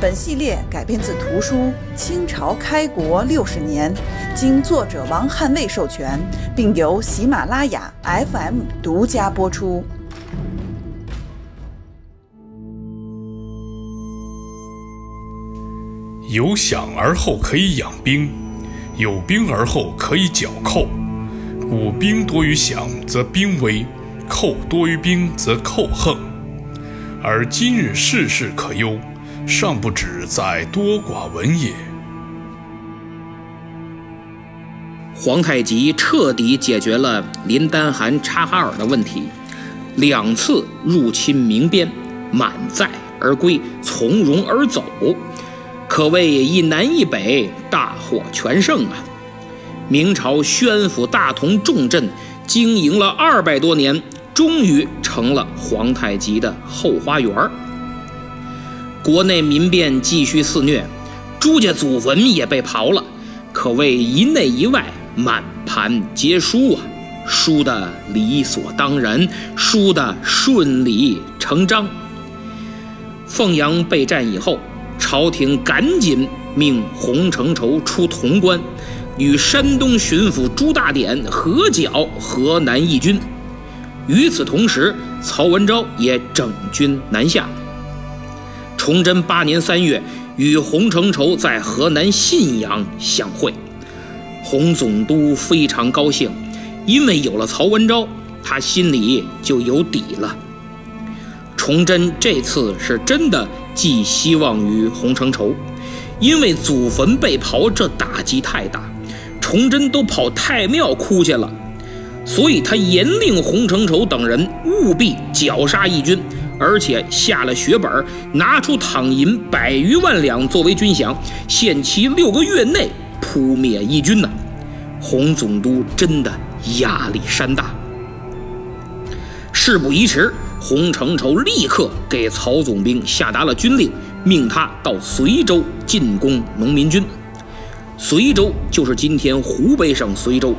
本系列改编自图书《清朝开国六十年》，经作者王汉卫授权，并由喜马拉雅 FM 独家播出。有饷而后可以养兵，有兵而后可以剿寇。故兵多于饷，则兵危；寇多于兵，则寇横。而今日世事可忧。尚不止在多寡闻也。皇太极彻底解决了林丹汗、察哈尔的问题，两次入侵明边，满载而归，从容而走，可谓一南一北，大获全胜啊！明朝宣府大同重镇经营了二百多年，终于成了皇太极的后花园儿。国内民变继续肆虐，朱家祖坟也被刨了，可谓一内一外满盘皆输啊！输的理所当然，输的顺理成章。凤阳被占以后，朝廷赶紧命洪承畴出潼关，与山东巡抚朱大典合剿河南义军。与此同时，曹文昭也整军南下。崇祯八年三月，与洪承畴在河南信阳相会，洪总督非常高兴，因为有了曹文昭，他心里就有底了。崇祯这次是真的寄希望于洪承畴，因为祖坟被刨，这打击太大，崇祯都跑太庙哭去了，所以他严令洪承畴等人务必绞杀义军。而且下了血本，拿出躺银百余万两作为军饷，限期六个月内扑灭义军呢。洪总督真的压力山大。事不宜迟，洪承畴立刻给曹总兵下达了军令，命他到随州进攻农民军。随州就是今天湖北省随州。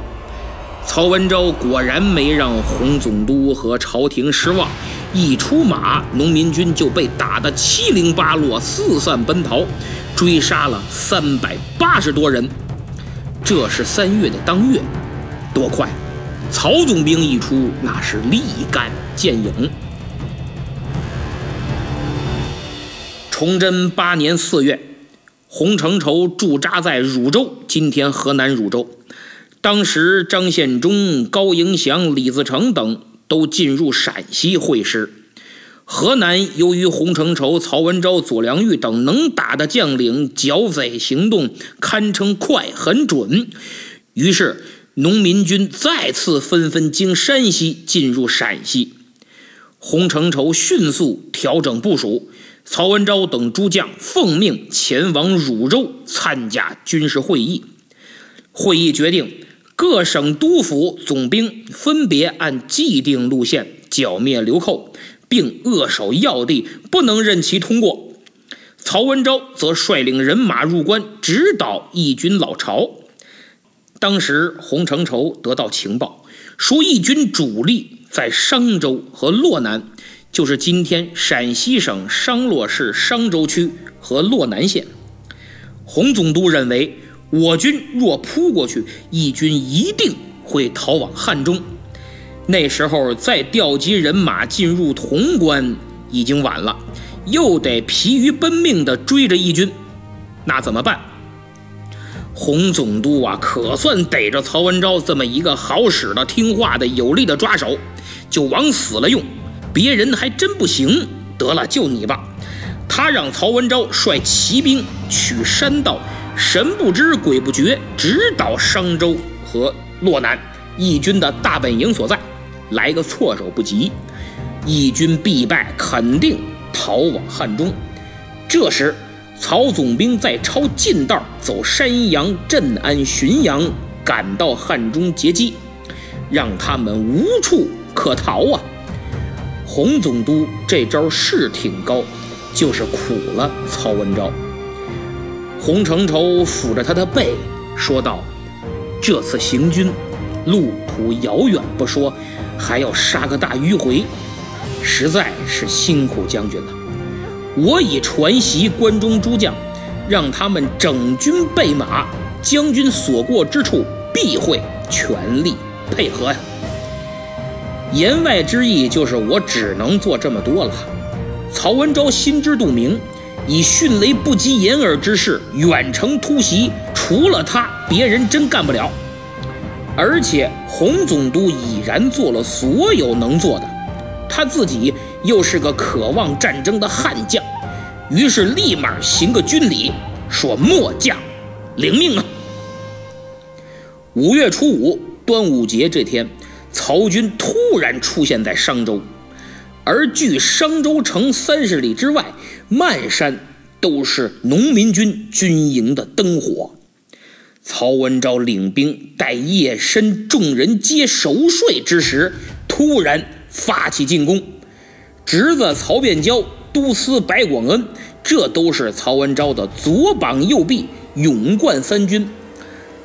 曹文昭果然没让洪总督和朝廷失望。一出马，农民军就被打得七零八落，四散奔逃，追杀了三百八十多人。这是三月的当月，多快！曹总兵一出，那是立竿见影。崇祯八年四月，洪承畴驻扎在汝州（今天河南汝州），当时张献忠、高迎祥、李自成等。都进入陕西会师。河南由于洪承畴、曹文昭、左良玉等能打的将领剿匪行动堪称快、很准，于是农民军再次纷纷经山西进入陕西。洪承畴迅速调整部署，曹文昭等诸将奉命前往汝州参加军事会议。会议决定。各省督府总兵分别按既定路线剿灭流寇，并扼守要地，不能任其通过。曹文昭则率领人马入关，直捣义军老巢。当时洪承畴得到情报，说义军主力在商州和洛南，就是今天陕西省商洛市商州区和洛南县。洪总督认为。我军若扑过去，义军一定会逃往汉中。那时候再调集人马进入潼关已经晚了，又得疲于奔命地追着义军，那怎么办？洪总督啊，可算逮着曹文昭这么一个好使的、听话的、有力的抓手，就往死了用。别人还真不行，得了，就你吧。他让曹文昭率骑兵取山道。神不知鬼不觉，直捣商州和洛南，义军的大本营所在，来个措手不及，义军必败，肯定逃往汉中。这时，曹总兵在抄近道走山阳镇安浔阳，赶到汉中截击，让他们无处可逃啊！洪总督这招是挺高，就是苦了曹文昭。洪承畴抚着他的背说道：“这次行军，路途遥远不说，还要杀个大迂回，实在是辛苦将军了。”我已传习关中诸将，让他们整军备马，将军所过之处必会全力配合呀。言外之意就是我只能做这么多了。曹文昭心知肚明，以迅雷不及掩耳之势远程突袭，除了他，别人真干不了。而且洪总督已然做了所有能做的，他自己。又是个渴望战争的悍将，于是立马行个军礼，说：“末将领命啊！”五月初五，端午节这天，曹军突然出现在商州，而距商州城三十里之外，漫山都是农民军军营的灯火。曹文昭领兵，待夜深众人皆熟睡之时，突然发起进攻。侄子曹变蛟、都司白广恩，这都是曹文昭的左膀右臂，勇冠三军。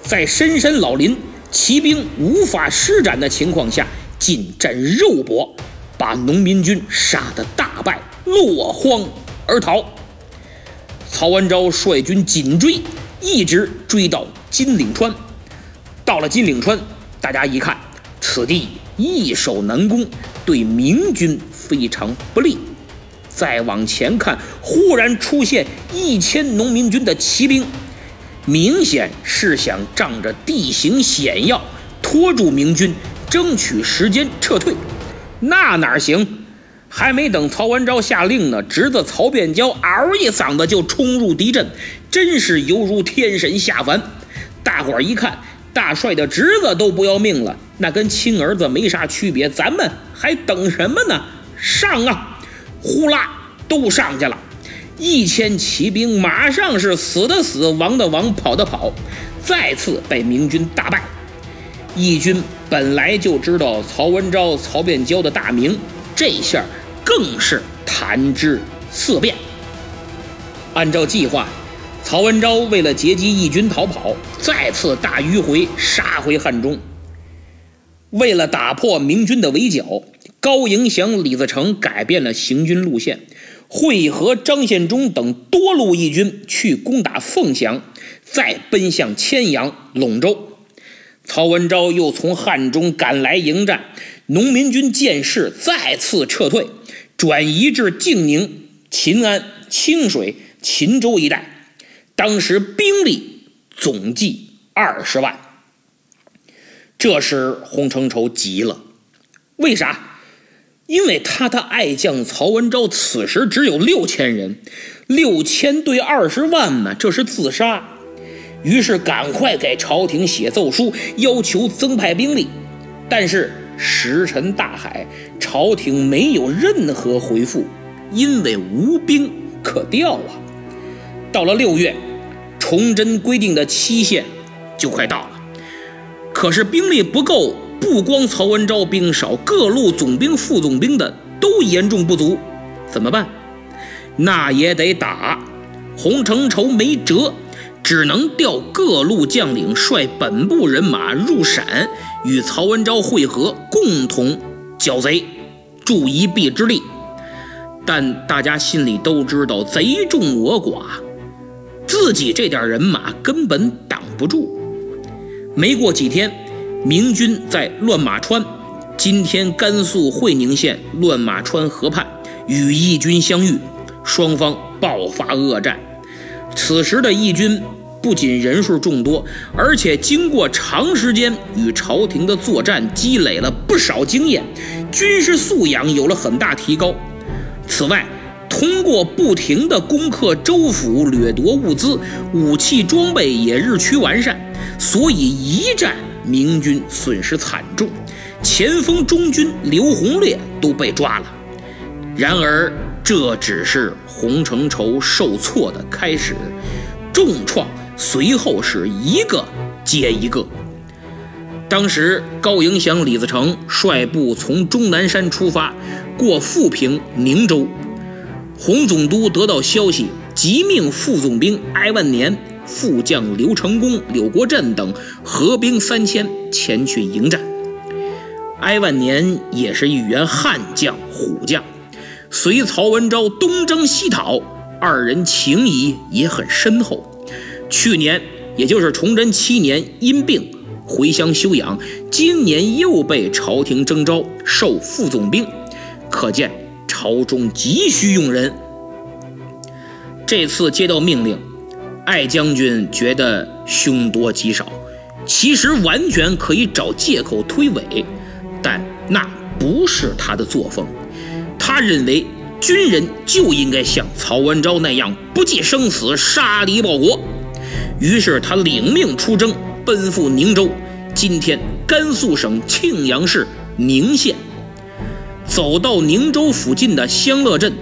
在深山老林、骑兵无法施展的情况下，近战肉搏，把农民军杀得大败，落荒而逃。曹文昭率军紧追，一直追到金岭川。到了金岭川，大家一看，此地易守难攻，对明军。非常不利。再往前看，忽然出现一千农民军的骑兵，明显是想仗着地形险要拖住明军，争取时间撤退。那哪行？还没等曹文昭下令呢，侄子曹变蛟嗷一嗓子就冲入敌阵，真是犹如天神下凡。大伙儿一看，大帅的侄子都不要命了，那跟亲儿子没啥区别，咱们还等什么呢？上啊！呼啦，都上去了。一千骑兵马上是死的死，亡的亡，跑的跑，再次被明军大败。义军本来就知道曹文昭、曹变蛟的大名，这下更是谈之色变。按照计划，曹文昭为了截击义军逃跑，再次大迂回杀回汉中。为了打破明军的围剿。高迎祥、李自成改变了行军路线，会合张献忠等多路义军去攻打凤翔，再奔向千阳、陇州。曹文昭又从汉中赶来迎战，农民军见势再次撤退，转移至静宁、秦安、清水、秦州一带。当时兵力总计二十万。这时洪承畴急了，为啥？因为他的爱将曹文昭此时只有六千人，六千对二十万呢，这是自杀。于是赶快给朝廷写奏书，要求增派兵力。但是石沉大海，朝廷没有任何回复，因为无兵可调啊。到了六月，崇祯规定的期限就快到了，可是兵力不够。不光曹文昭兵少，各路总兵、副总兵的都严重不足，怎么办？那也得打。洪承畴没辙，只能调各路将领率本部人马入陕，与曹文昭会合，共同剿贼，助一臂之力。但大家心里都知道，贼众我寡，自己这点人马根本挡不住。没过几天。明军在乱马川（今天甘肃会宁县乱马川河畔）与义军相遇，双方爆发恶战。此时的义军不仅人数众多，而且经过长时间与朝廷的作战，积累了不少经验，军事素养有了很大提高。此外，通过不停的攻克州府、掠夺物资，武器装备也日趋完善，所以一战。明军损失惨重，前锋中军刘洪烈都被抓了。然而这只是洪承畴受挫的开始，重创随后是一个接一个。当时高迎祥、李自成率部从终南山出发，过富平、宁州。洪总督得到消息，即命副总兵艾万年、副将刘成功、柳国振等合兵三千前去迎战。艾万年也是一员悍将、虎将。随曹文昭东征西讨，二人情谊也很深厚。去年，也就是崇祯七年，因病回乡休养，今年又被朝廷征召授副总兵，可见朝中急需用人。这次接到命令，艾将军觉得凶多吉少，其实完全可以找借口推诿，但那不是他的作风。他认为军人就应该像曹文昭那样不计生死杀敌报国，于是他领命出征，奔赴宁州（今天甘肃省庆阳市宁县）。走到宁州附近的香乐镇，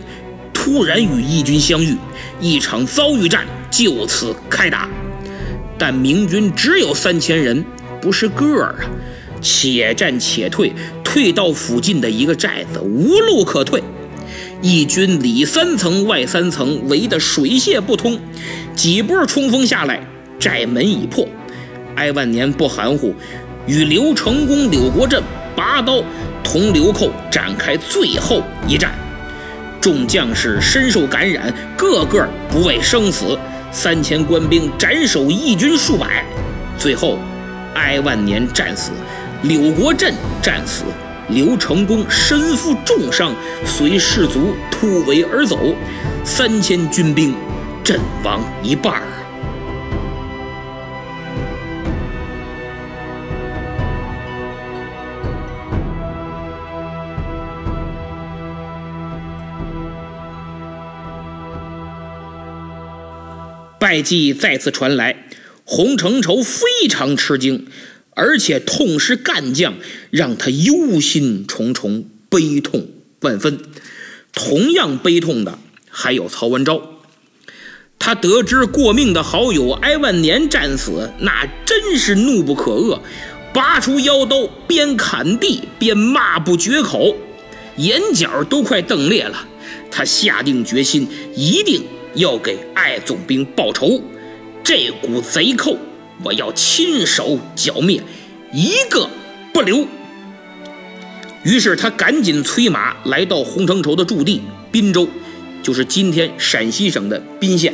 突然与义军相遇，一场遭遇战就此开打。但明军只有三千人，不是个儿啊！且战且退。退到附近的一个寨子，无路可退。义军里三层外三层，围得水泄不通。几波冲锋下来，寨门已破。哀万年不含糊，与刘成功、柳国振拔刀，同流寇展开最后一战。众将士深受感染，个个不畏生死。三千官兵斩首义军数百，最后哀万年战死。柳国振战死，刘成功身负重伤，随士卒突围而走，三千军兵阵亡一半儿。败绩再次传来，洪承畴非常吃惊。而且痛失干将，让他忧心忡忡，悲痛万分。同样悲痛的还有曹文昭。他得知过命的好友哀万年战死，那真是怒不可遏，拔出腰刀，边砍地边骂不绝口，眼角都快瞪裂了。他下定决心，一定要给艾总兵报仇。这股贼寇。我要亲手剿灭，一个不留。于是他赶紧催马来到洪承畴的驻地滨州，就是今天陕西省的彬县，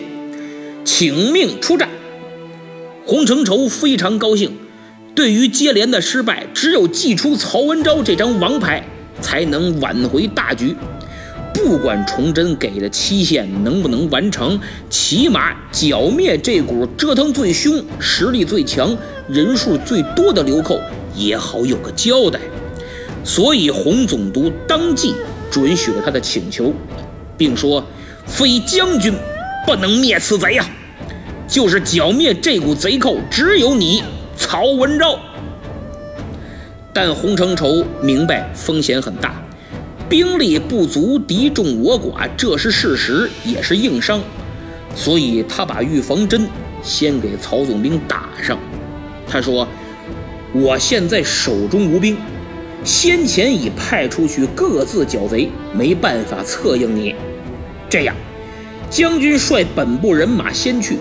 请命出战。洪承畴非常高兴，对于接连的失败，只有祭出曹文昭这张王牌，才能挽回大局。不管崇祯给的期限能不能完成，起码剿灭这股折腾最凶、实力最强、人数最多的流寇也好有个交代。所以洪总督当即准许了他的请求，并说：“非将军不能灭此贼呀！就是剿灭这股贼寇，只有你曹文昭。”但洪承畴明白风险很大。兵力不足，敌众我寡，这是事实，也是硬伤。所以他把预防针先给曹总兵打上。他说：“我现在手中无兵，先前已派出去各自剿贼，没办法策应你。这样，将军率本部人马先去，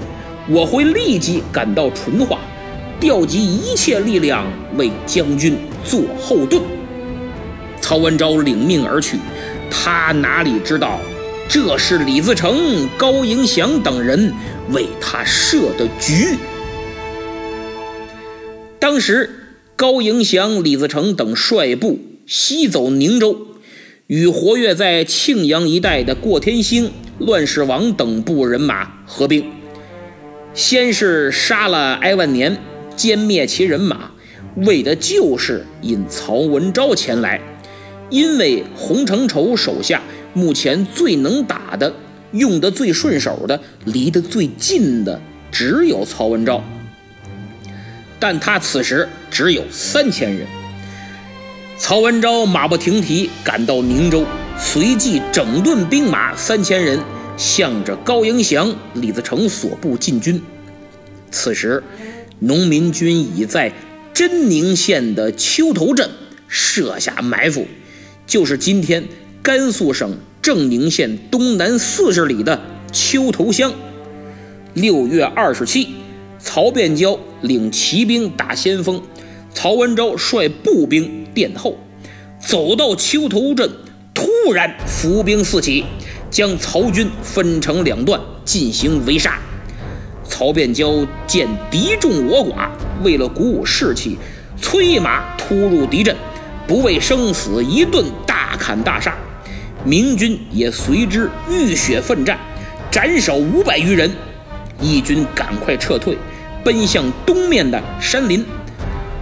我会立即赶到淳化，调集一切力量为将军做后盾。”曹文昭领命而去，他哪里知道，这是李自成、高迎祥等人为他设的局。当时，高迎祥、李自成等率部西走宁州，与活跃在庆阳一带的过天星、乱世王等部人马合兵，先是杀了哀万年，歼灭其人马，为的就是引曹文昭前来。因为洪承畴手下目前最能打的、用得最顺手的、离得最近的，只有曹文昭。但他此时只有三千人。曹文昭马不停蹄赶到宁州，随即整顿兵马三千人，向着高迎祥、李自成所部进军。此时，农民军已在真宁县的丘头镇设下埋伏，就是今天甘肃省正宁县东南四十里的丘头乡。六月二十七，曹变蛟领骑兵打先锋，曹文昭率步兵殿后，走到丘头镇，突然伏兵四起，将曹军分成两段进行围杀。曹变蛟见敌众我寡，为了鼓舞士气，催马突入敌阵，不畏生死，一顿大砍大杀。明军也随之浴血奋战，斩首五百余人。义军赶快撤退，奔向东面的山林。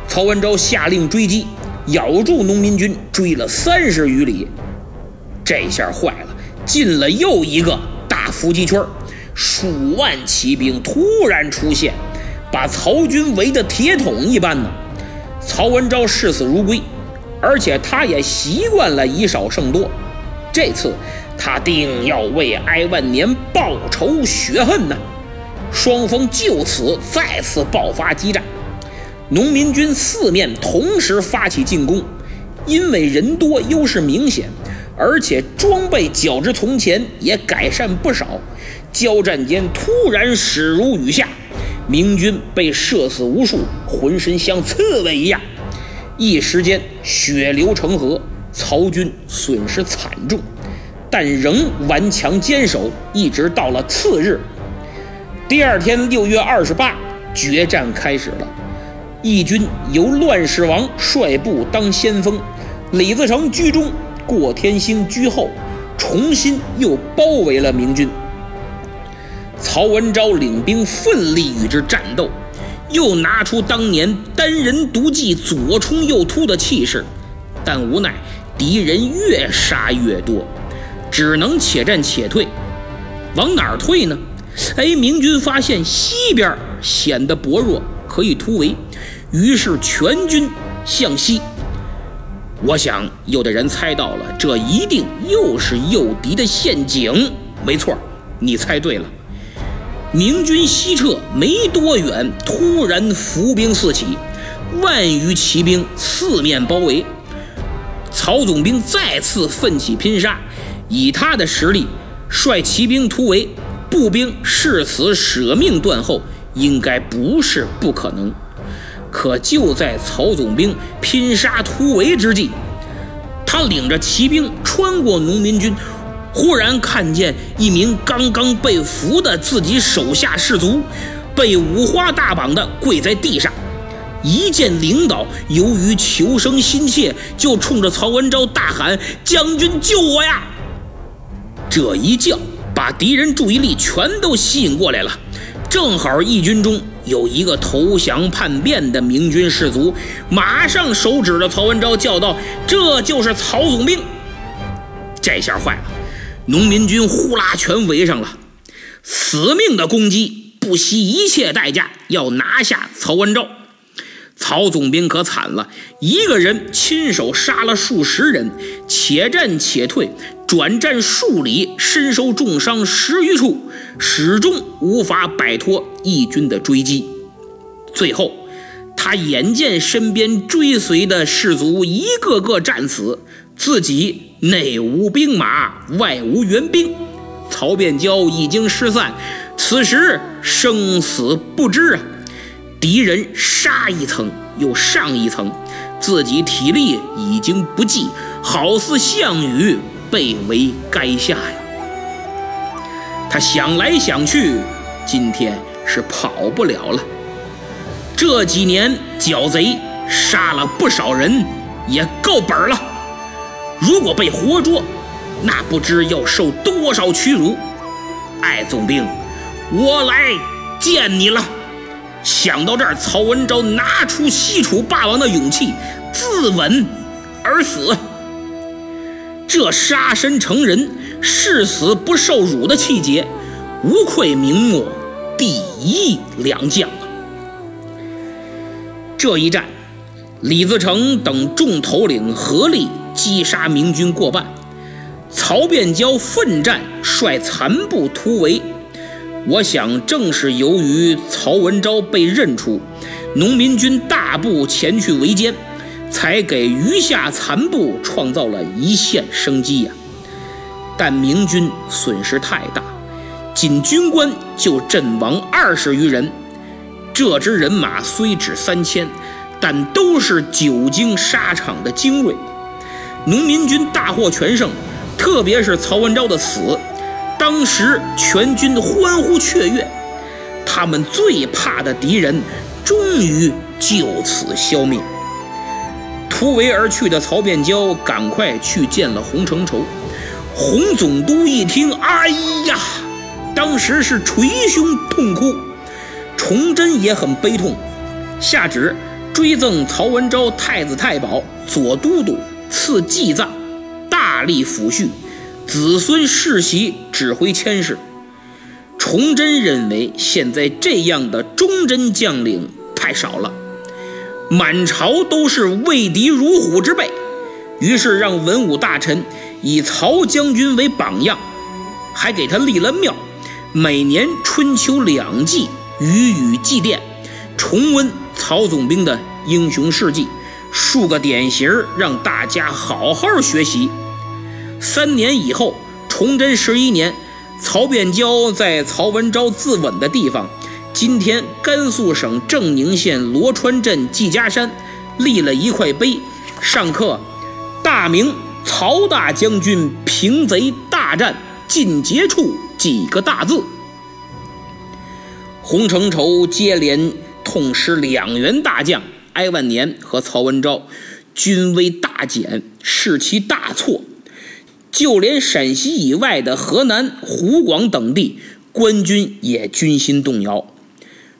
曹文昭下令追击，咬住农民军，追了三十余里。这下坏了，进了又一个大伏击圈。数万骑兵突然出现，把曹军围得铁桶一般呢。曹文昭视死如归，而且他也习惯了以少胜多。这次他定要为哀万年报仇雪恨呢。双方就此再次爆发激战，农民军四面同时发起进攻，因为人多优势明显，而且装备较之从前也改善不少。交战间突然矢如雨下，明军被射死无数，浑身像刺猬一样，一时间血流成河，曹军损失惨重，但仍顽强坚守，一直到了次日。第二天六月二十八，决战开始了。义军由乱世王率部当先锋，李自成居中，过天星居后，重新又包围了明军。曹文昭领兵奋力与之战斗，又拿出当年单人独骑左冲右突的气势，但无奈敌人越杀越多，只能且战且退。往哪儿退呢？哎，明军发现西边显得薄弱，可以突围，于是全军向西。我想，有的人猜到了，这一定又是诱敌的陷阱。没错，你猜对了。明军西撤没多远，突然伏兵四起，万余骑兵四面包围。曹总兵再次奋起拼杀，以他的实力，率骑兵突围。步兵誓死舍命断后，应该不是不可能。可就在曹总兵拼杀突围之际，他领着骑兵穿过农民军，忽然看见一名刚刚被俘的自己手下士卒，被五花大绑的跪在地上。一见领导，由于求生心切，就冲着曹文昭大喊：“将军救我呀！”这一叫。把敌人注意力全都吸引过来了，正好义军中有一个投降叛变的明军士卒，马上手指着曹文昭叫道：“这就是曹总兵！”这下坏了，农民军呼啦全围上了，死命的攻击，不惜一切代价要拿下曹文昭。曹总兵可惨了，一个人亲手杀了数十人，且战且退。转战数里，身受重伤十余处，始终无法摆脱义军的追击。最后，他眼见身边追随的士卒一个个战死，自己内无兵马，外无援兵，曹变蛟已经失散，此时生死不知啊！敌人杀一层又上一层，自己体力已经不济，好似项羽。被围垓下呀！他想来想去，今天是跑不了了。这几年剿贼杀了不少人，也够本了。如果被活捉，那不知要受多少屈辱。艾总兵，我来见你了。想到这儿，曹文昭拿出西楚霸王的勇气，自刎而死。这杀身成仁、誓死不受辱的气节，无愧明末第一良将啊！这一战，李自成等众头领合力击杀明军过半，曹变蛟奋战，率残部突围。我想，正是由于曹文昭被认出，农民军大部前去围歼，才给余下残部创造了一线生机呀。但明军损失太大，仅军官就阵亡二十余人。这支人马虽只三千，但都是久经沙场的精锐。农民军大获全胜，特别是曹文昭的死，当时全军欢呼雀跃。他们最怕的敌人终于就此消灭。突围而去的曹变蛟赶快去见了洪承畴。洪总督一听，哎呀，当时是捶胸痛哭。崇祯也很悲痛，下旨追赠曹文昭太子太保、左都督，赐祭葬，大力抚恤，子孙世袭指挥千事。崇祯认为现在这样的忠贞将领太少了，满朝都是畏敌如虎之辈，于是让文武大臣。以曹将军为榜样，还给他立了庙，每年春秋两季予以祭奠，重温曹总兵的英雄事迹，树个典型让大家好好学习。三年以后，崇祯十一年，曹变蛟在曹文昭自刎的地方，今天甘肃省正宁县罗川镇季家山，立了一块碑，上刻“大明”。曹大将军平贼大战尽结处几个大字。洪承畴接连痛失两员大将哀万年和曹文昭，军威大减，士气大挫。就连陕西以外的河南、湖广等地官军也军心动摇。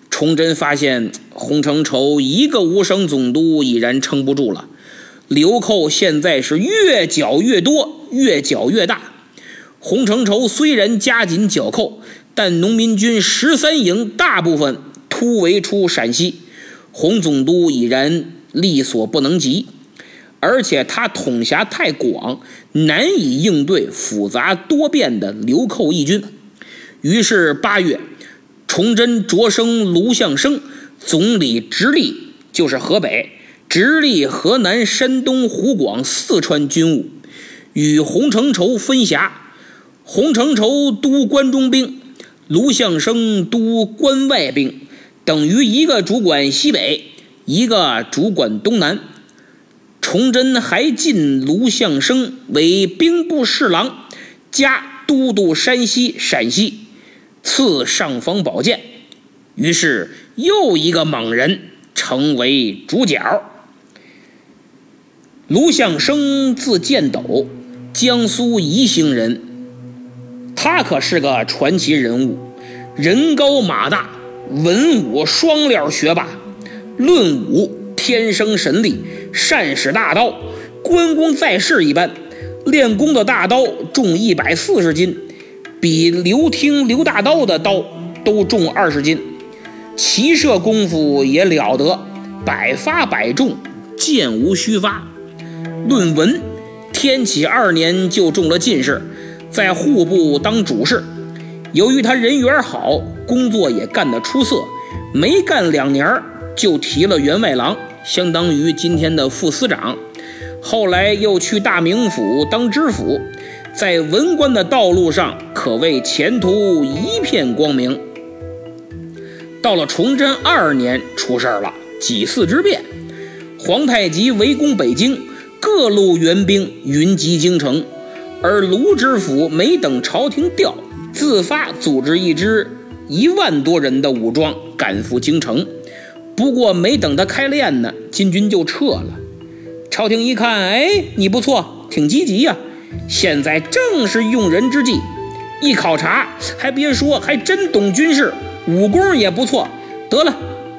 崇祯发现洪承畴一个无省总督已然撑不住了。流寇现在是越剿越多，越剿越大。洪承畴虽然加紧剿寇，但农民军十三营大部分突围出陕西，洪总督已然力所不能及，而且他统辖太广，难以应对复杂多变的流寇义军。于是八月，崇祯擢升卢象升总理直隶，就是河北。直隶河南、山东、湖广、四川军务，与洪承畴分辖。洪承畴督关中兵，卢象升督关外兵，等于一个主管西北，一个主管东南。崇祯还晋卢象升为兵部侍郎，加都督山西、陕西，赐尚方宝剑。于是又一个猛人成为主角。卢象升字建斗，江苏宜兴人。他可是个传奇人物，人高马大，文武双料学霸。论武天生神力，善使大刀，关公在世一般。练功的大刀重一百四十斤，比刘听刘大刀的刀都重二十斤。骑射功夫也了得，百发百中，箭无虚发。论文，天启二年就中了进士，在户部当主事。由于他人缘好，工作也干得出色，没干两年就提了员外郎，相当于今天的副司长。后来又去大名府当知府，在文官的道路上可谓前途一片光明。到了崇祯二年，出事儿了，几次之变，皇太极围攻北京。各路援兵云集京城，而卢知府没等朝廷调，自发组织一支一万多人的武装赶赴京城。不过没等他开练呢，金军就撤了。朝廷一看，哎，你不错，挺积极呀，现在正是用人之际。一考察，还别说，还真懂军事，武功也不错。得了，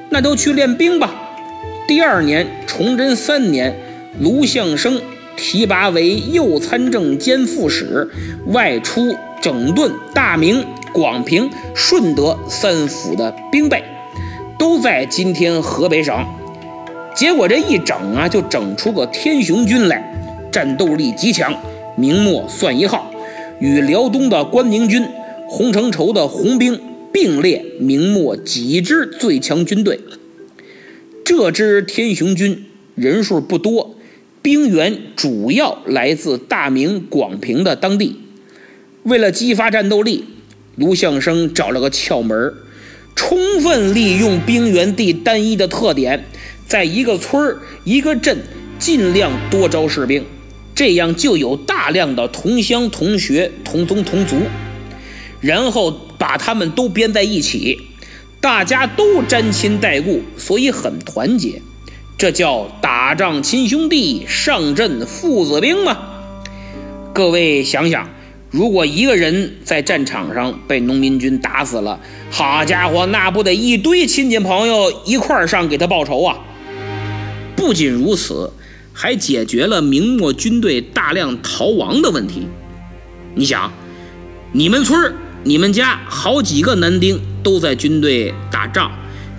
那都去练兵吧。第二年，崇祯三年。卢象升提拔为右参政兼副使，外出整顿大明、广平、顺德三府的兵备，都在今天河北省。结果这一整啊，就整出个天雄军来，战斗力极强，明末算一号，与辽东的关宁军、洪承畴的红兵并列明末几支最强军队。这支天雄军人数不多，兵源主要来自大明广平的当地。为了激发战斗力，卢象升找了个窍门，充分利用兵源地单一的特点，在一个村、一个镇尽量多招士兵，这样就有大量的同乡同学、同宗同族，然后把他们都编在一起。大家都沾亲带故，所以很团结，这叫打仗亲兄弟，上阵父子兵嘛。各位想想，如果一个人在战场上被农民军打死了，好家伙，那不得一堆亲戚朋友一块儿上给他报仇啊！不仅如此，还解决了明末军队大量逃亡的问题。你想，你们村、你们家好几个男丁。都在军队打仗，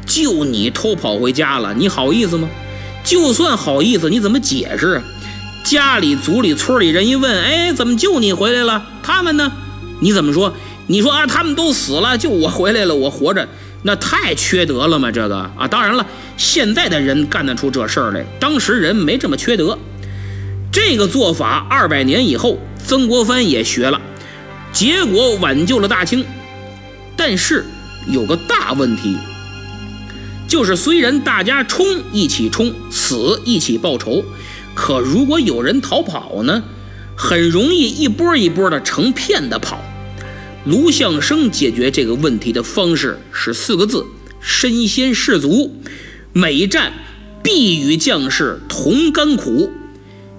就你偷跑回家了，你好意思吗？就算好意思，你怎么解释啊？家里、族里、村里人一问，哎，怎么就你回来了？他们呢？你怎么说？你说啊，他们都死了，就我回来了，我活着，那太缺德了吗？这个啊，当然了，现在的人干得出这事儿来，当时人没这么缺德。这个做法，二百年以后，曾国藩也学了，结果挽救了大清，但是。有个大问题，就是虽然大家冲一起冲，死一起报仇，可如果有人逃跑呢，很容易一波一波的成片的跑。卢象升解决这个问题的方式是四个字：身先士卒。每战必与将士同甘苦。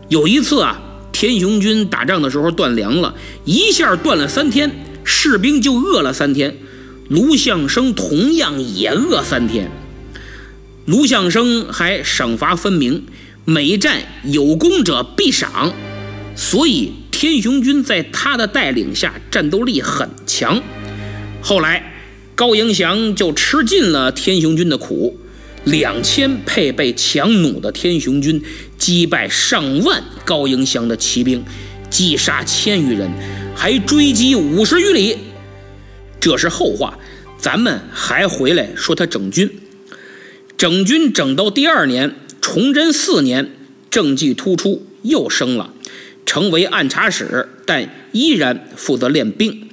有一次啊，天雄军打仗的时候断粮了，一下断了三天，士兵就饿了三天。卢象升同样也饿三天，卢象升还赏罚分明，每战有功者必赏，所以天雄军在他的带领下战斗力很强。后来高迎祥就吃尽了天雄军的苦，两千配备强弩的天雄军击败上万高迎祥的骑兵，击杀千余人，还追击五十余里。这是后话，咱们还回来说他整军。整军整到第二年，崇祯四年，政绩突出，又升了，成为按察使，但依然负责练兵。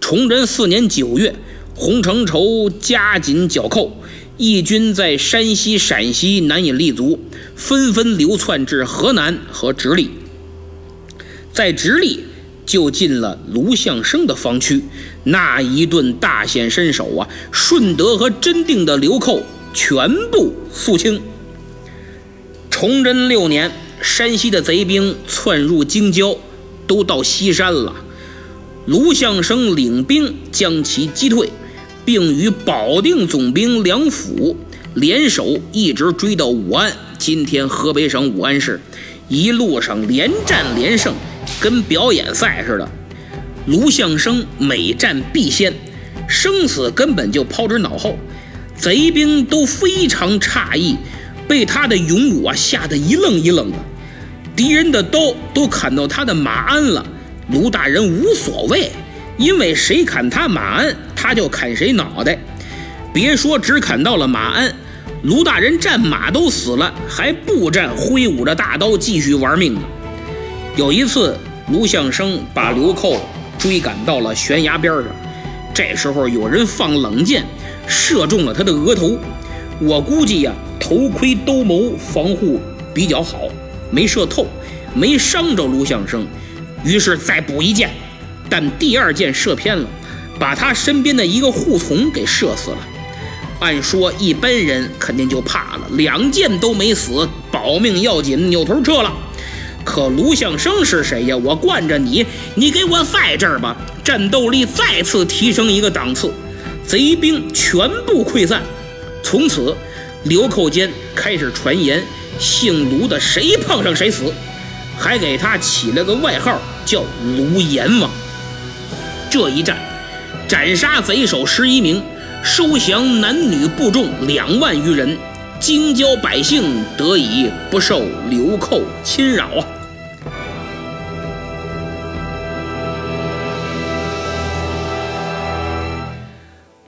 崇祯四年九月，洪承畴加紧剿寇，义军在山西、陕西难以立足，纷纷流窜至河南和直隶。在直隶。就进了卢象升的防区，那一顿大显身手啊！顺德和真定的流寇全部肃清。崇祯六年，山西的贼兵窜入京郊，都到西山了。卢象升领兵将其击退，并与保定总兵梁甫联手，一直追到武安（今天河北省武安市），一路上连战连胜。跟表演赛似的，卢象升每战必先，生死根本就抛之脑后。贼兵都非常诧异，被他的勇武啊吓得一愣一愣的。敌人的刀都砍到他的马鞍了，卢大人无所谓，因为谁砍他马鞍，他就砍谁脑袋。别说只砍到了马鞍，卢大人战马都死了，还步战，挥舞着大刀继续玩命呢。有一次。卢象升把流寇追赶到了悬崖边上，这时候有人放冷箭，射中了他的额头。我估计呀，头盔兜鍪防护比较好，没射透，没伤着卢象升。于是再补一箭，但第二箭射偏了，把他身边的一个护从给射死了。按说一般人肯定就怕了，两箭都没死，保命要紧，扭头撤了。可卢象升是谁呀？我惯着你，你给我在这儿。吧！战斗力再次提升一个档次，贼兵全部溃散。从此，流寇间开始传言姓卢的谁碰上谁死还给他起了个外号叫卢阎王。这一战斩杀贼首十一名收降男女部众两万余人京郊百姓得以不受流寇侵扰啊。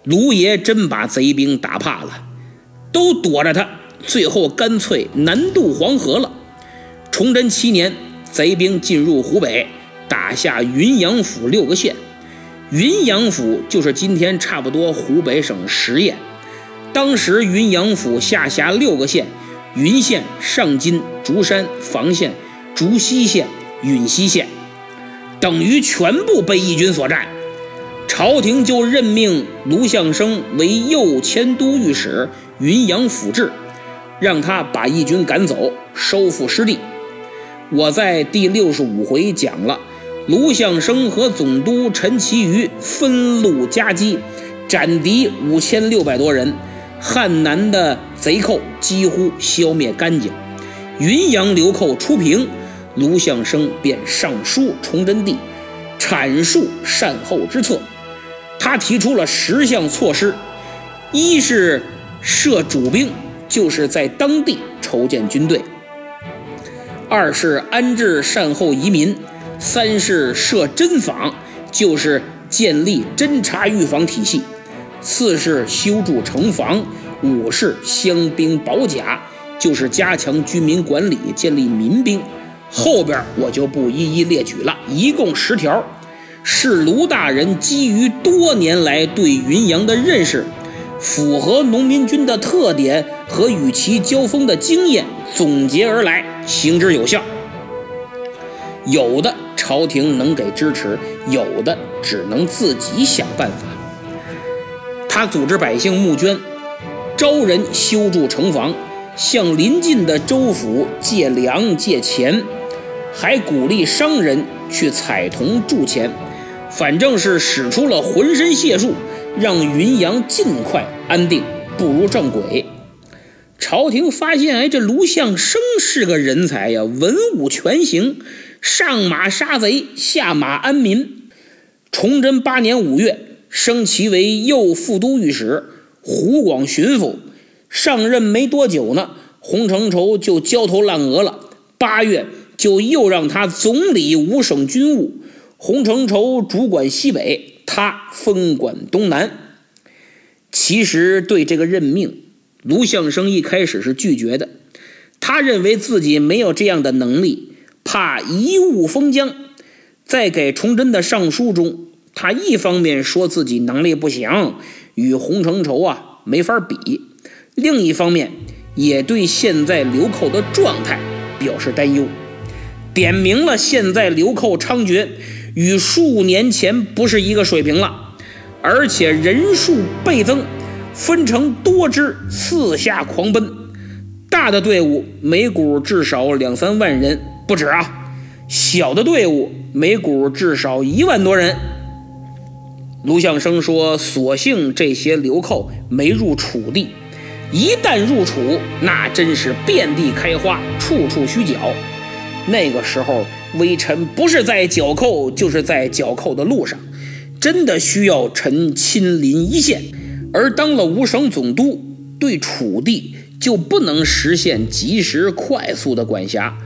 卢爷真把贼兵打怕了都躲着他，最后干脆南渡黄河了。崇祯七年，贼兵进入湖北，打下云阳府六个县。云阳府就是今天差不多湖北省十堰。当时云阳府下辖六个县：云县、上金、竹山、房县、竹溪县、允溪县，等于全部被义军所占。朝廷就任命卢象升为右迁都御史、云阳府治，让他把义军赶走，收复失地。我在第六十五回讲了。卢象升和总督陈其余分路夹击，斩敌五千六百多人，汉南的贼寇几乎消灭干净。云阳流寇初平，卢象升便上书崇祯帝，阐述善后之策。他提出了十项措施：一是设主兵，就是在当地筹建军队；二是安置善后移民。三是设侦访，就是建立侦察预防体系；四是修筑城防；五是乡兵保甲，就是加强居民管理，建立民兵。后边我就不一一列举了，一共十条，是卢大人基于多年来对云阳的认识，符合农民军的特点和与其交锋的经验总结而来，行之有效。有的。朝廷能给支持，有的只能自己想办法。他组织百姓募捐，招人修筑城防，向邻近的州府借粮借钱，还鼓励商人去采铜铸钱，反正是使出了浑身解数，让云阳尽快安定，步入正轨。朝廷发现，哎，这卢象升是个人才呀，文武全行。上马杀贼，下马安民。崇祯八年五月，升其为右副都御史、湖广巡抚。上任没多久呢，洪承畴就焦头烂额了。八月，就又让他总理五省军务。洪承畴主管西北，他分管东南。其实对这个任命，卢象升一开始是拒绝的。他认为自己没有这样的能力。怕贻误封疆，在给崇祯的上书中，他一方面说自己能力不行，与洪承畴啊没法比；另一方面，也对现在流寇的状态表示担忧，点明了现在流寇猖獗，与数年前不是一个水平了，而且人数倍增，分成多支四下狂奔，大的队伍每股至少两三万人。不止啊，小的队伍每股至少一万多人。卢象升说：“所幸这些流寇没入楚地，一旦入楚，那真是遍地开花，处处须剿。那个时候，微臣不是在剿寇，就是在剿寇的路上，真的需要臣亲临一线。而当了五省总督，对楚地就不能实现及时快速的管辖。”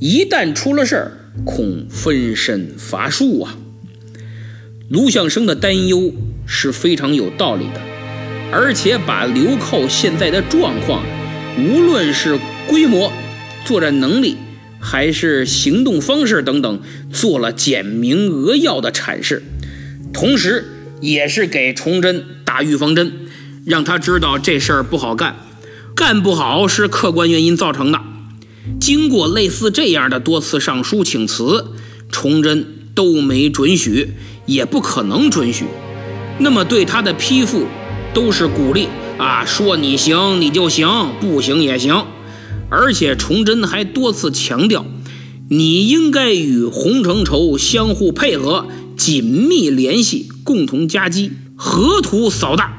一旦出了事儿，恐分身乏术啊！卢象升的担忧是非常有道理的，而且把流寇现在的状况，无论是规模、作战能力，还是行动方式等等，做了简明扼要的阐释，同时也是给崇祯打预防针，让他知道这事儿不好干，干不好是客观原因造成的。经过类似这样的多次上书请辞，崇祯都没准许，也不可能准许。那么对他的批复都是鼓励啊，说你行你就行，不行也行。而且崇祯还多次强调，你应该与洪承畴相互配合，紧密联系，共同夹击，河图扫荡。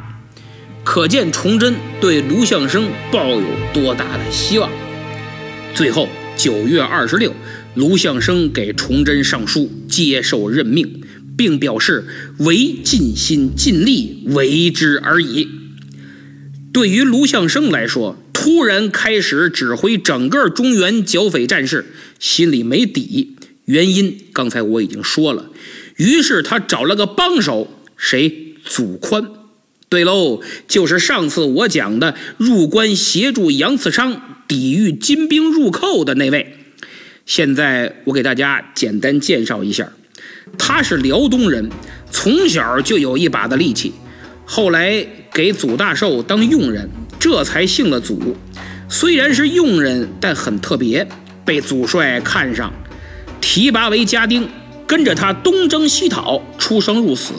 可见崇祯对卢象升抱有多大的希望。最后，九月二十六，卢象升给崇祯上书，接受任命，并表示唯尽心尽力为之而已。对于卢象升来说，突然开始指挥整个中原剿匪战事，心里没底。原因刚才我已经说了。于是他找了个帮手，谁？祖宽。对喽，就是上次我讲的入关协助杨次昌抵御金兵入寇的那位。现在我给大家简单介绍一下，他是辽东人，从小就有一把的力气，后来给祖大寿当佣人，这才姓了祖。虽然是佣人，但很特别，被祖帅看上，提拔为家丁，跟着他东征西讨，出生入死。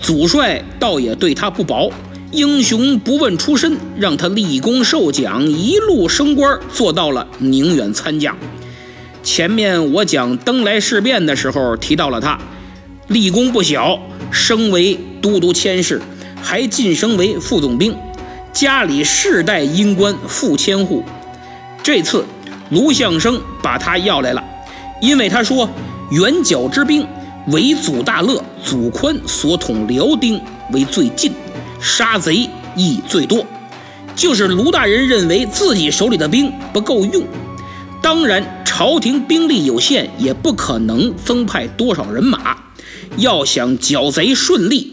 祖帅倒也对他不薄，英雄不问出身，让他立功受奖，一路升官，做到了宁远参将。前面我讲登莱事变的时候提到了他，立功不小，升为都督佥事，还晋升为副总兵，家里世代阴官富千户。这次卢象升把他要来了，因为他说元角之兵。为祖大乐、祖宽所统辽丁为最近，杀贼亦最多。就是卢大人认为自己手里的兵不够用，当然朝廷兵力有限，也不可能增派多少人马。要想剿贼顺利，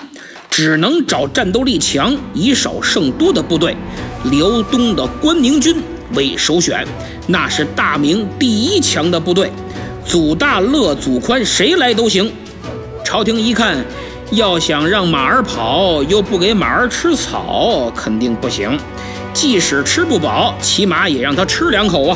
只能找战斗力强、以少胜多的部队。辽东的关宁军为首选，那是大明第一强的部队。祖大乐、祖宽谁来都行。朝廷一看，要想让马儿跑，又不给马儿吃草，肯定不行。即使吃不饱，起码也让他吃两口啊。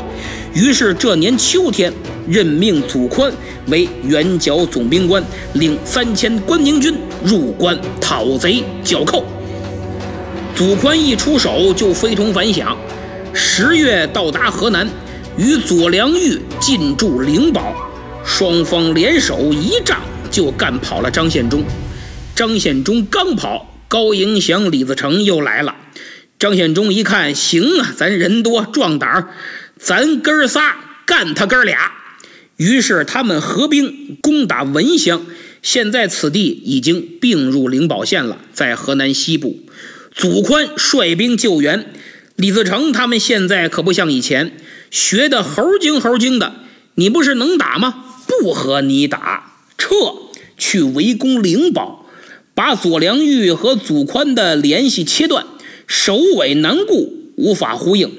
于是这年秋天，任命祖宽为援剿总兵官，领三千关宁军入关讨贼剿寇。祖宽一出手就非同凡响，十月到达河南，与左良玉进驻灵宝，双方联手一仗。就干跑了张献忠，张献忠刚跑，高迎祥、李自成又来了。张献忠一看，行啊，咱人多壮胆儿咱哥仨干他哥俩。于是他们合兵攻打文乡，现在此地已经并入灵宝县了，在河南西部。祖宽率兵救援，李自成他们现在可不像以前学的猴精猴精的。你不是能打吗？不和你打。撤去围攻灵宝，把左良玉和祖宽的联系切断，首尾难顾，无法呼应。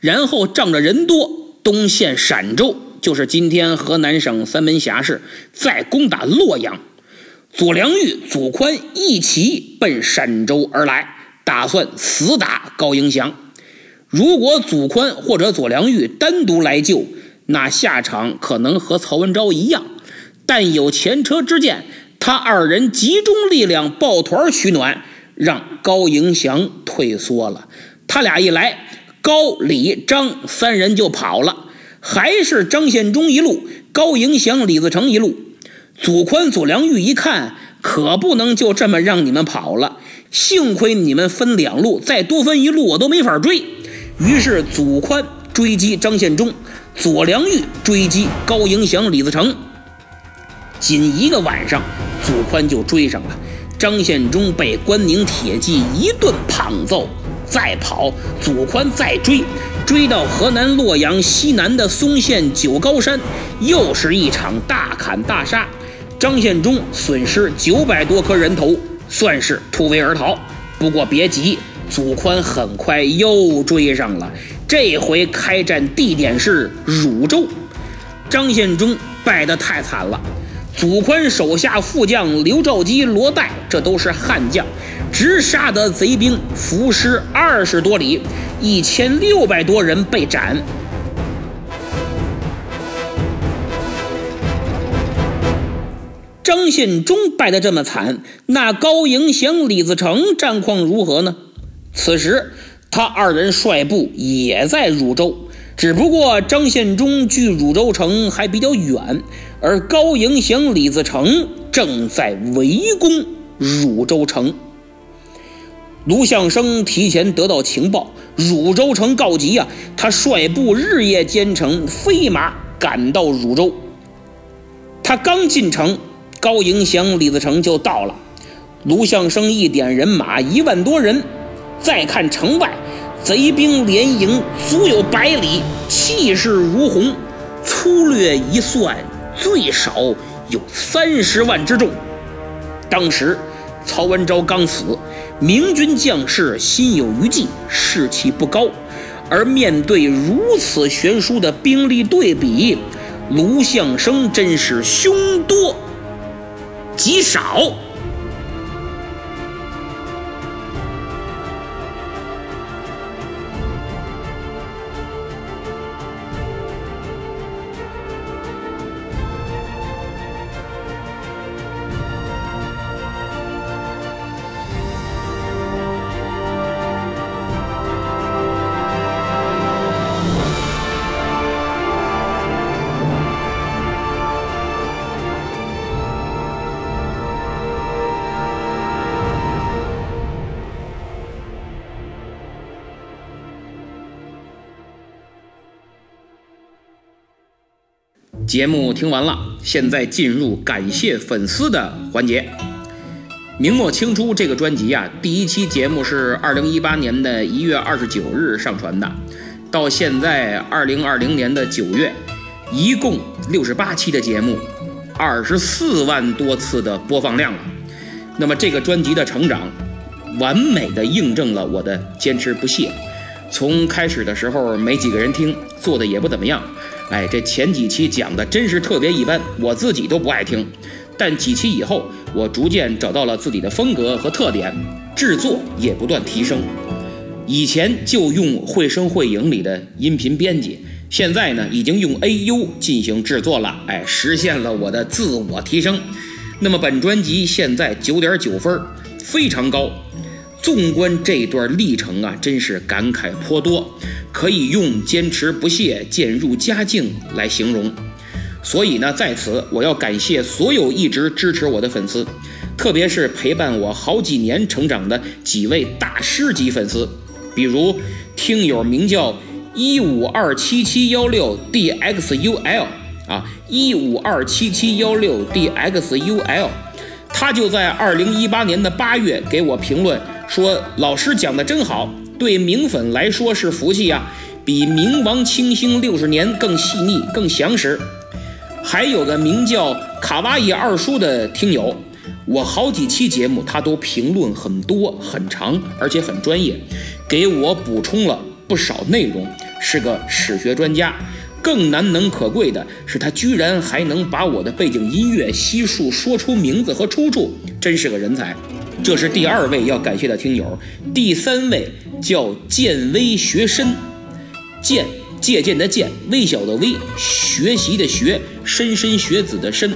然后仗着人多，东陷陕州，就是今天河南省三门峡市，再攻打洛阳。左良玉、左宽一齐奔陕州而来，打算死打高迎祥。如果祖宽或者左良玉单独来救，那下场可能和曹文昭一样。但有前车之鉴，他二人集中力量抱团取暖，让高迎祥退缩了。他俩一来，高、李、张三人就跑了，还是张献忠一路，高迎祥、李自成一路。祖宽、祖良玉一看，可不能就这么让你们跑了。幸亏你们分两路，再多分一路，我都没法追。于是祖宽追击张献忠，左良玉追击高迎祥、李自成。仅一个晚上，祖宽就追上了。张献忠被关宁铁骑一顿胖揍，再跑，祖宽再追，追到河南洛阳西南的嵩县九高山，又是一场大砍大杀。张献忠损失九百多颗人头，算是突围而逃。不过别急，祖宽很快又追上了，这回开战地点是汝州。张献忠败得太惨了。祖宽手下副将刘兆基、罗岱，这都是悍将，直杀得贼兵伏尸二十多里，一千六百多人被斩。张献忠败得这么惨，那高迎祥、李自成战况如何呢？此时，他二人率部也在汝州。只不过张献忠距汝州城还比较远，而高迎祥、李自成正在围攻汝州城。卢象升提前得到情报，汝州城告急啊！他率部日夜兼程，飞马赶到汝州。他刚进城，高迎祥、李自成就到了。卢象升一点人马一万多人，再看城外。贼兵连营足有百里，气势如虹。粗略一算，最少有三十万之众。当时曹文昭刚死，明军将士心有余悸，士气不高。而面对如此悬殊的兵力对比，卢象升真是凶多吉少。节目听完了，现在进入感谢粉丝的环节。明末清初这个专辑啊，第一期节目是二零一八年的一月二十九日上传的，到现在二零二零年的九月，一共六十八期的节目，二十四万多次的播放量了。那么这个专辑的成长，完美的印证了我的坚持不懈。从开始的时候没几个人听，做的也不怎么样。哎，这前几期讲的真是特别一般，我自己都不爱听。但几期以后，我逐渐找到了自己的风格和特点，制作也不断提升。以前就用绘声绘影里的音频编辑，现在呢已经用 AU 进行制作了。哎，实现了我的自我提升。那么本专辑现在九点九分，非常高。纵观这段历程啊，真是感慨颇多，可以用坚持不懈、渐入佳境来形容。所以呢，在此我要感谢所有一直支持我的粉丝，特别是陪伴我好几年成长的几位大师级粉丝，比如听友名叫一五二七七幺六 dxul 啊，一五二七七幺六 dxul，他就在二零一八年的八月给我评论。说老师讲的真好，对明粉来说是福气呀，比明王清兴六十年更细腻、更详实。还有个名叫卡哇伊二叔的听友，我好几期节目他都评论很多、很长，而且很专业，给我补充了不少内容，是个史学专家。更难能可贵的是，他居然还能把我的背景音乐悉数说出名字和出处，真是个人才。这是第二位要感谢的听友，第三位叫见微学深，见借鉴的见，微小的微，学习的学，莘莘学子的莘，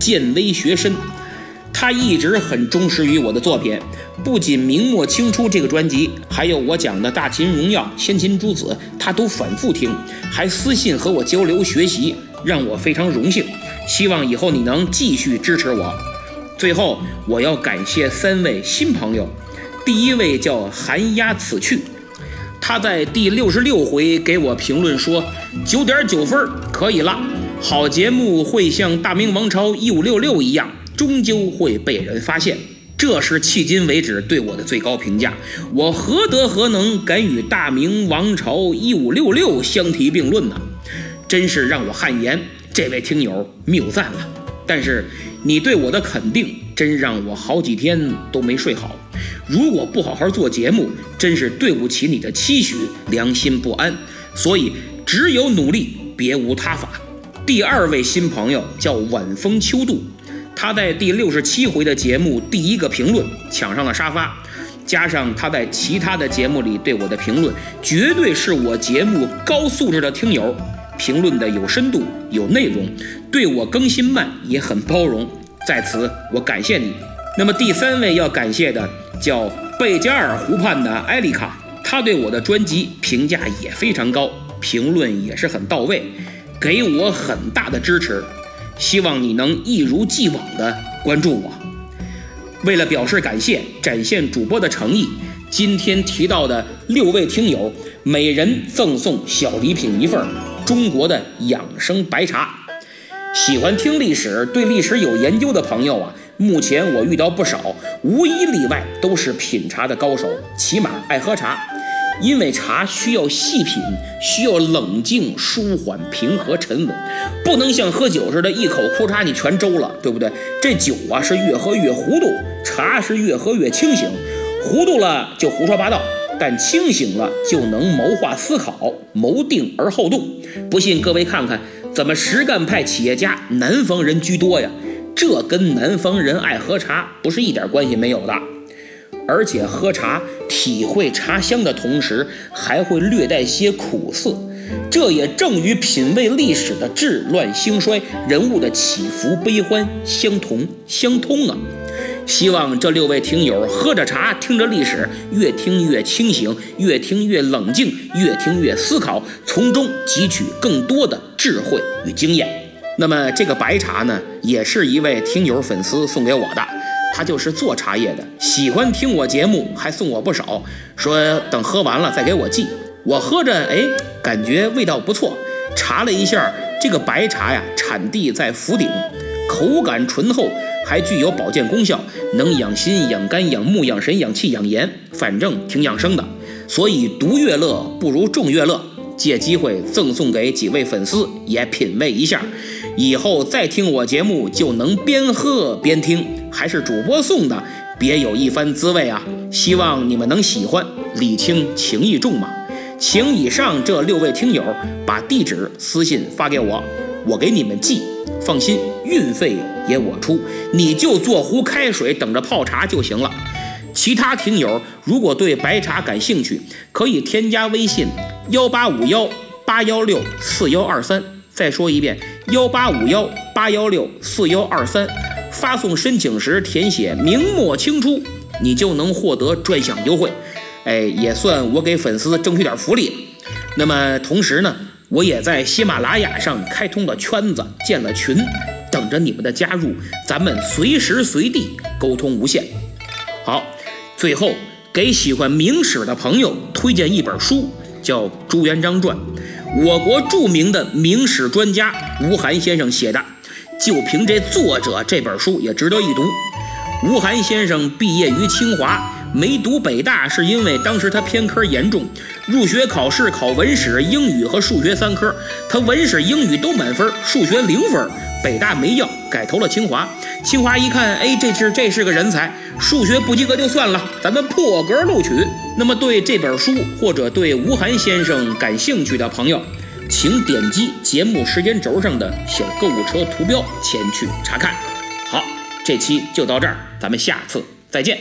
见微学深。他一直很忠实于我的作品，不仅明末清初这个专辑，还有我讲的大秦荣耀、先秦诸子，他都反复听，还私信和我交流学习，让我非常荣幸。希望以后你能继续支持我。最后，我要感谢三位新朋友。第一位叫寒鸦此去，他在第六十六回给我评论说：“九点九分可以了，好节目会像大明王朝一五六六一样，终究会被人发现。”这是迄今为止对我的最高评价。我何德何能敢与大明王朝一五六六相提并论呢？真是让我汗颜。这位听友谬赞了。但是。你对我的肯定真让我好几天都没睡好。如果不好好做节目，真是对不起你的期许，良心不安。所以只有努力，别无他法。第二位新朋友叫晚风秋度，他在第六十七回的节目第一个评论抢上了沙发，加上他在其他的节目里对我的评论，绝对是我节目高素质的听友。评论的有深度有内容，对我更新慢也很包容，在此我感谢你。那么第三位要感谢的叫贝加尔湖畔的艾丽卡，她对我的专辑评价也非常高，评论也是很到位，给我很大的支持。希望你能一如既往的关注我。为了表示感谢，展现主播的诚意，今天提到的六位听友，每人赠送小礼品一份。中国的养生白茶，喜欢听历史、对历史有研究的朋友啊，目前我遇到不少，无一例外都是品茶的高手，起码爱喝茶。因为茶需要细品，需要冷静、舒缓、平和、沉稳，不能像喝酒似的，一口哭嚓你全周了，对不对？这酒啊是越喝越糊涂。茶是越喝越清醒，糊涂了就胡说八道，但清醒了就能谋划思考，谋定而后动。不信各位看看，怎么实干派企业家南方人居多呀？这跟南方人爱喝茶不是一点关系没有的。而且喝茶，体会茶香的同时，还会略带些苦涩，这也正与品味历史的治乱兴衰、人物的起伏悲欢相同相通啊！希望这六位听友喝着茶，听着历史，越听越清醒，越听越冷静，越听越思考，从中汲取更多的智慧与经验。那么这个白茶呢，也是一位听友粉丝送给我的。他就是做茶叶的，喜欢听我节目，还送我不少，说等喝完了再给我寄。我喝着，哎，感觉味道不错。查了一下，这个白茶呀，产地在福鼎，口感醇厚，还具有保健功效，能养心、养肝、养目、养神、养气、养颜，反正挺养生的。所以独乐乐不如众乐乐，借机会赠送给几位粉丝，也品味一下。以后再听我节目，就能边喝边听，还是主播送的，别有一番滋味啊！希望你们能喜欢，礼轻情意重嘛。请以上这六位听友把地址私信发给我，我给你们寄。放心，运费也我出，你就做壶开水等着泡茶就行了。其他听友如果对白茶感兴趣，可以添加微信幺八五幺八幺六四幺二三。再说一遍。幺八五幺八幺六四幺二三，发送申请时填写明末清初，你就能获得专享优惠。哎，也算我给粉丝争取点福利。那么同时呢，我也在喜马拉雅上开通了圈子，建了群，等着你们的加入，咱们随时随地沟通无限。好，最后给喜欢明史的朋友推荐一本书，叫《朱元璋传》。我国著名的明史专家吴晗先生写的，就凭这作者这本书也值得一读。吴晗先生毕业于清华，没读北大是因为当时他偏科严重，入学考试考文史、英语和数学三科，他文史、英语都满分，数学零分。北大没要，改投了清华。清华一看，哎，这是这是个人才，数学不及格就算了，咱们破格录取。那么对这本书或者对吴晗先生感兴趣的朋友，请点击节目时间轴上的小购物车图标前去查看。好，这期就到这儿，咱们下次再见。